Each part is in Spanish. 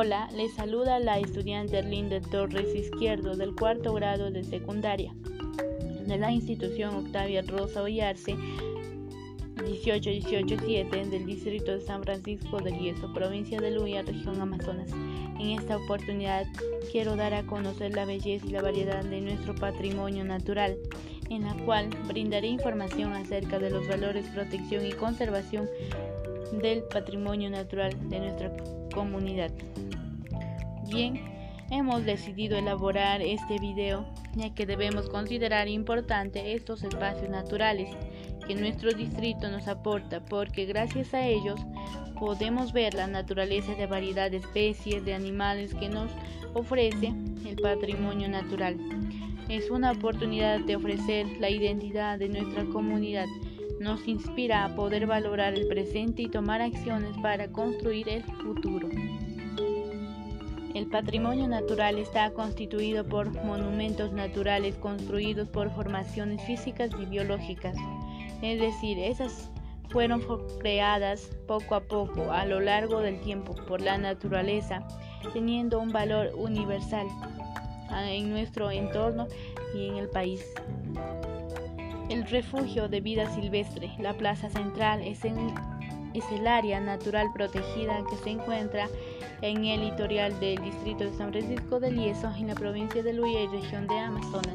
Hola, les saluda la estudiante Linda Torres Izquierdo del cuarto grado de secundaria de la institución Octavia Rosa Ollarse 18187 del distrito de San Francisco del Yeso, provincia de Luya, región Amazonas. En esta oportunidad quiero dar a conocer la belleza y la variedad de nuestro patrimonio natural, en la cual brindaré información acerca de los valores, protección y conservación del patrimonio natural de nuestra comunidad. Bien, hemos decidido elaborar este video ya que debemos considerar importante estos espacios naturales que nuestro distrito nos aporta porque gracias a ellos podemos ver la naturaleza de variedad de especies de animales que nos ofrece el patrimonio natural. Es una oportunidad de ofrecer la identidad de nuestra comunidad. Nos inspira a poder valorar el presente y tomar acciones para construir el futuro. El patrimonio natural está constituido por monumentos naturales construidos por formaciones físicas y biológicas, es decir, esas fueron creadas poco a poco a lo largo del tiempo por la naturaleza, teniendo un valor universal en nuestro entorno y en el país. El refugio de vida silvestre, la Plaza Central, es, el área natural protegida que se encuentra en el litoral del distrito de San Francisco del Lieso, en la provincia de Luya y región de Amazonas.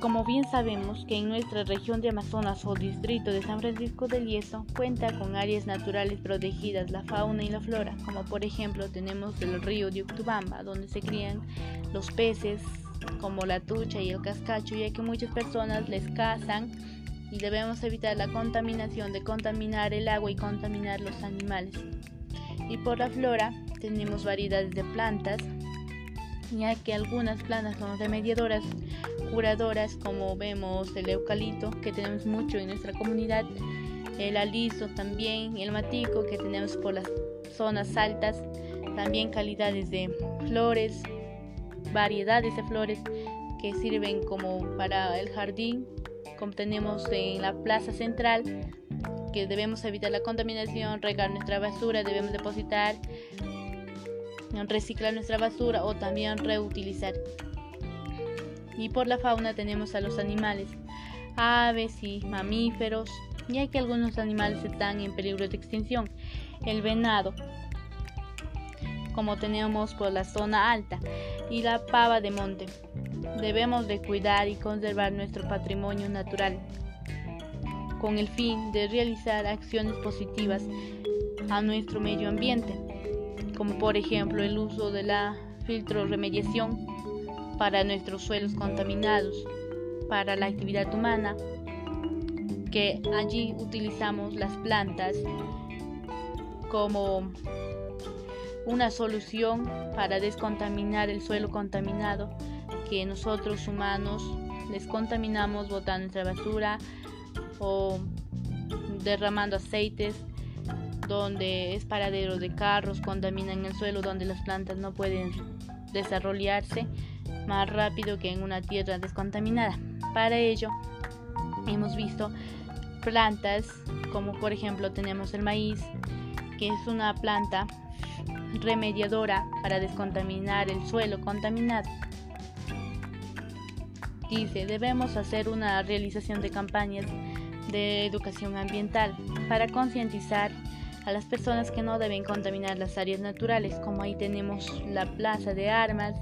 Como bien sabemos que en nuestra región de Amazonas o distrito de San Francisco del Lieso cuenta con áreas naturales protegidas, la fauna y la flora, como por ejemplo tenemos el río de Uctubamba, donde se crían los peces como la tucha y el cascacho, ya que muchas personas les cazan y debemos evitar la contaminación de contaminar el agua y contaminar los animales. Y por la flora tenemos variedades de plantas, ya que algunas plantas son remediadoras, curadoras, como vemos el eucalipto, que tenemos mucho en nuestra comunidad, el aliso también, el matico, que tenemos por las zonas altas, también calidades de flores, variedades de flores que sirven como para el jardín, como tenemos en la plaza central, que debemos evitar la contaminación, regar nuestra basura, debemos depositar, reciclar nuestra basura o también reutilizar. Y por la fauna tenemos a los animales, aves y mamíferos, ya que algunos animales están en peligro de extinción. El venado, como tenemos por la zona alta, y la pava de monte. Debemos de cuidar y conservar nuestro patrimonio natural con el fin de realizar acciones positivas a nuestro medio ambiente, como por ejemplo el uso de la filtro remediación para nuestros suelos contaminados, para la actividad humana, que allí utilizamos las plantas como una solución para descontaminar el suelo contaminado que nosotros humanos les contaminamos botando nuestra basura o derramando aceites donde es paradero de carros, contaminan el suelo donde las plantas no pueden desarrollarse más rápido que en una tierra descontaminada. Para ello hemos visto plantas como por ejemplo tenemos el maíz, que es una planta remediadora para descontaminar el suelo contaminado. Dice, debemos hacer una realización de campañas de educación ambiental para concientizar a las personas que no deben contaminar las áreas naturales, como ahí tenemos la plaza de armas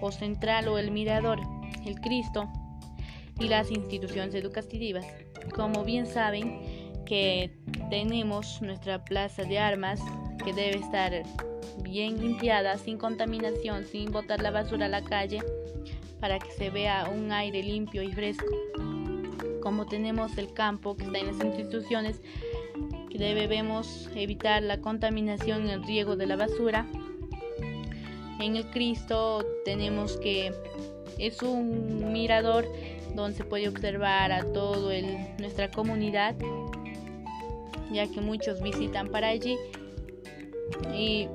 o central o el mirador, el Cristo y las instituciones educativas. Como bien saben que tenemos nuestra plaza de armas que debe estar bien limpiada, sin contaminación, sin botar la basura a la calle, para que se vea un aire limpio y fresco como tenemos el campo que está en las instituciones, que debemos evitar la contaminación y el riego de la basura. En el Cristo tenemos que es un mirador donde se puede observar a todo nuestra comunidad, ya que muchos visitan para allí y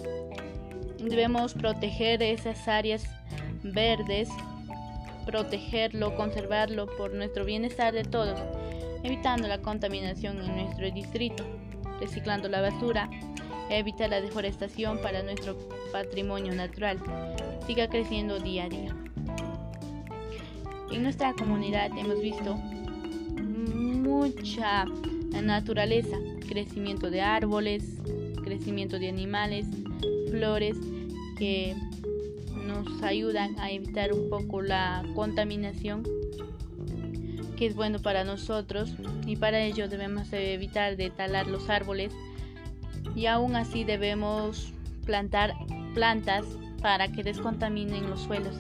debemos proteger esas áreas verdes protegerlo, conservarlo por nuestro bienestar de todos, evitando la contaminación en nuestro distrito, reciclando la basura, evita la deforestación para nuestro patrimonio natural, siga creciendo día a día. En nuestra comunidad hemos visto mucha naturaleza, crecimiento de árboles, crecimiento de animales, flores que nos ayudan a evitar un poco la contaminación que es bueno para nosotros y para ello debemos evitar de talar los árboles y aún así debemos plantar plantas para que descontaminen los suelos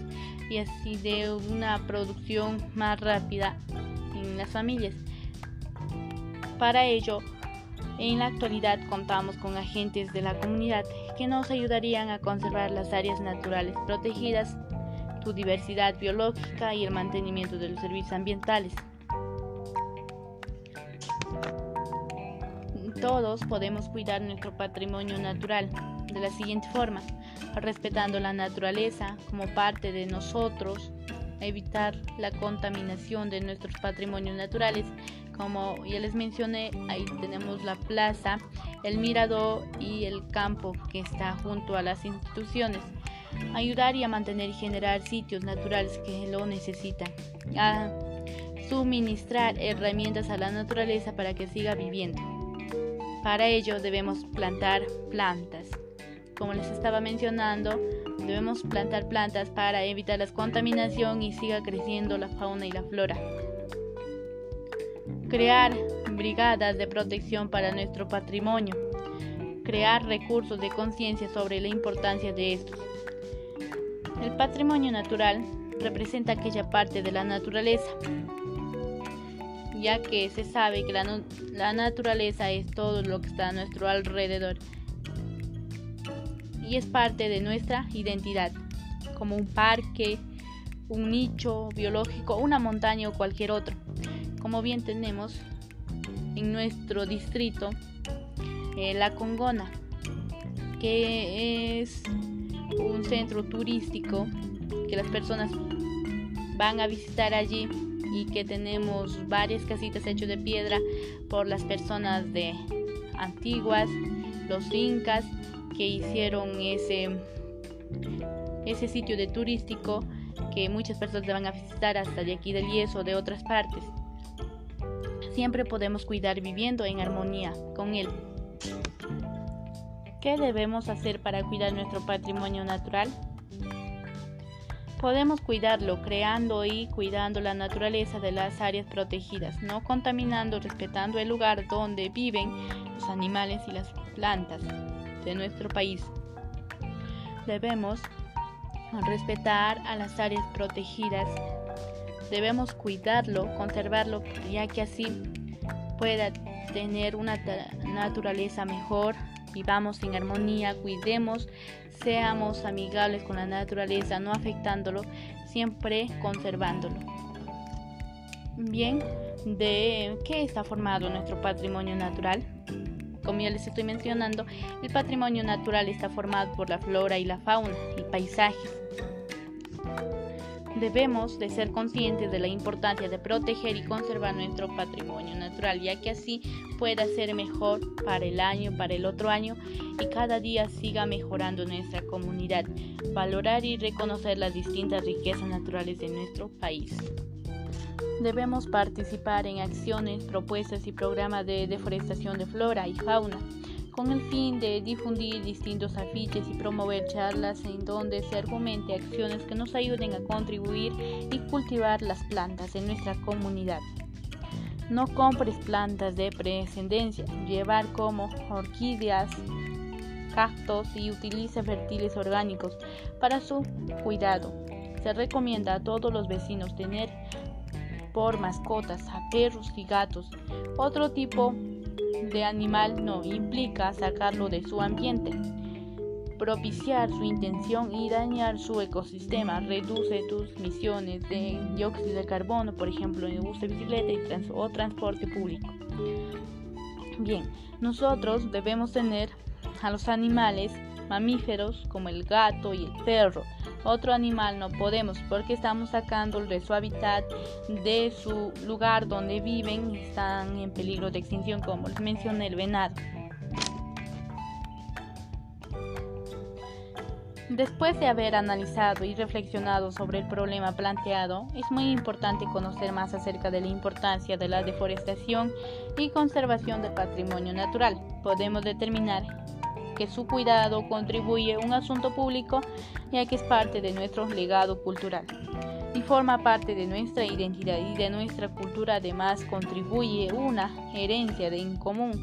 y así de una producción más rápida en las familias. Para ello, en la actualidad contamos con agentes de la comunidad que nos ayudarían a conservar las áreas naturales protegidas, su diversidad biológica y el mantenimiento de los servicios ambientales. Todos podemos cuidar nuestro patrimonio natural de la siguiente forma, respetando la naturaleza como parte de nosotros, evitar la contaminación de nuestros patrimonios naturales. Como ya les mencioné, ahí tenemos la plaza, el mirador y el campo que está junto a las instituciones. Ayudar y a mantener y generar sitios naturales que lo necesitan. A suministrar herramientas a la naturaleza para que siga viviendo. Para ello debemos plantar plantas. Como les estaba mencionando, debemos plantar plantas para evitar la contaminación y siga creciendo la fauna y la flora. Crear brigadas de protección para nuestro patrimonio. Crear recursos de conciencia sobre la importancia de estos. El patrimonio natural representa aquella parte de la naturaleza ya que se sabe que la, naturaleza es todo lo que está a nuestro alrededor y es parte de nuestra identidad, como un parque, un nicho biológico, una montaña o cualquier otro. Como bien tenemos en nuestro distrito eh, La Congona, que es un centro turístico que las personas van a visitar allí y que tenemos varias casitas hechas de piedra por las personas de antiguas, los incas que hicieron ese, ese sitio de turístico que muchas personas van a visitar hasta de aquí del yeso de otras partes. Siempre podemos cuidar viviendo en armonía con él. ¿Qué debemos hacer para cuidar nuestro patrimonio natural? Podemos cuidarlo creando y cuidando la naturaleza de las áreas protegidas, no contaminando, respetando el lugar donde viven los animales y las plantas de nuestro país. Debemos respetar a las áreas protegidas, debemos cuidarlo, conservarlo, ya que así pueda tener una naturaleza mejor, vivamos en armonía, cuidemos, seamos amigables con la naturaleza, no afectándolo, siempre conservándolo. Bien, ¿de qué está formado nuestro patrimonio natural? Como ya les estoy mencionando, el patrimonio natural está formado por la flora y la fauna y paisajes Debemos de ser conscientes de la importancia de proteger y conservar nuestro patrimonio natural, ya que así pueda ser mejor para el año, para el otro año y cada día siga mejorando nuestra comunidad. Valorar y reconocer las distintas riquezas naturales de nuestro país. Debemos participar en acciones, propuestas y programas de deforestación de flora y fauna con el fin de difundir distintos afiches y promover charlas en donde se argumente acciones que nos ayuden a contribuir y cultivar las plantas en nuestra comunidad. No compres plantas de prescendencia, llevar como orquídeas, cactos y utiliza fertiles orgánicos para su cuidado. Se recomienda a todos los vecinos tener por mascotas a perros y gatos. Otro tipo de animal no implica sacarlo de su ambiente, propiciar su intención y dañar su ecosistema, reduce tus emisiones de dióxido de carbono, por ejemplo, en el uso de bicicleta o transporte público. Bien, nosotros debemos tener a los animales mamíferos como el gato y el perro. Otro animal no podemos porque estamos sacando de su hábitat, de su lugar donde viven, están en peligro de extinción como les mencioné el venado. Después de haber analizado y reflexionado sobre el problema planteado, es muy importante conocer más acerca de la importancia de la deforestación y conservación del patrimonio natural. Podemos determinar que su cuidado contribuye a un asunto público ya que es parte de nuestro legado cultural y forma parte de nuestra identidad y de nuestra cultura. Además, contribuye una herencia de en común.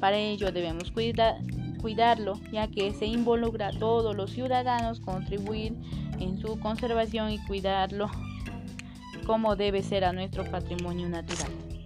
Para ello debemos cuidar cuidarlo, ya que se involucra a todos los ciudadanos contribuir en su conservación y cuidarlo como debe ser a nuestro patrimonio natural.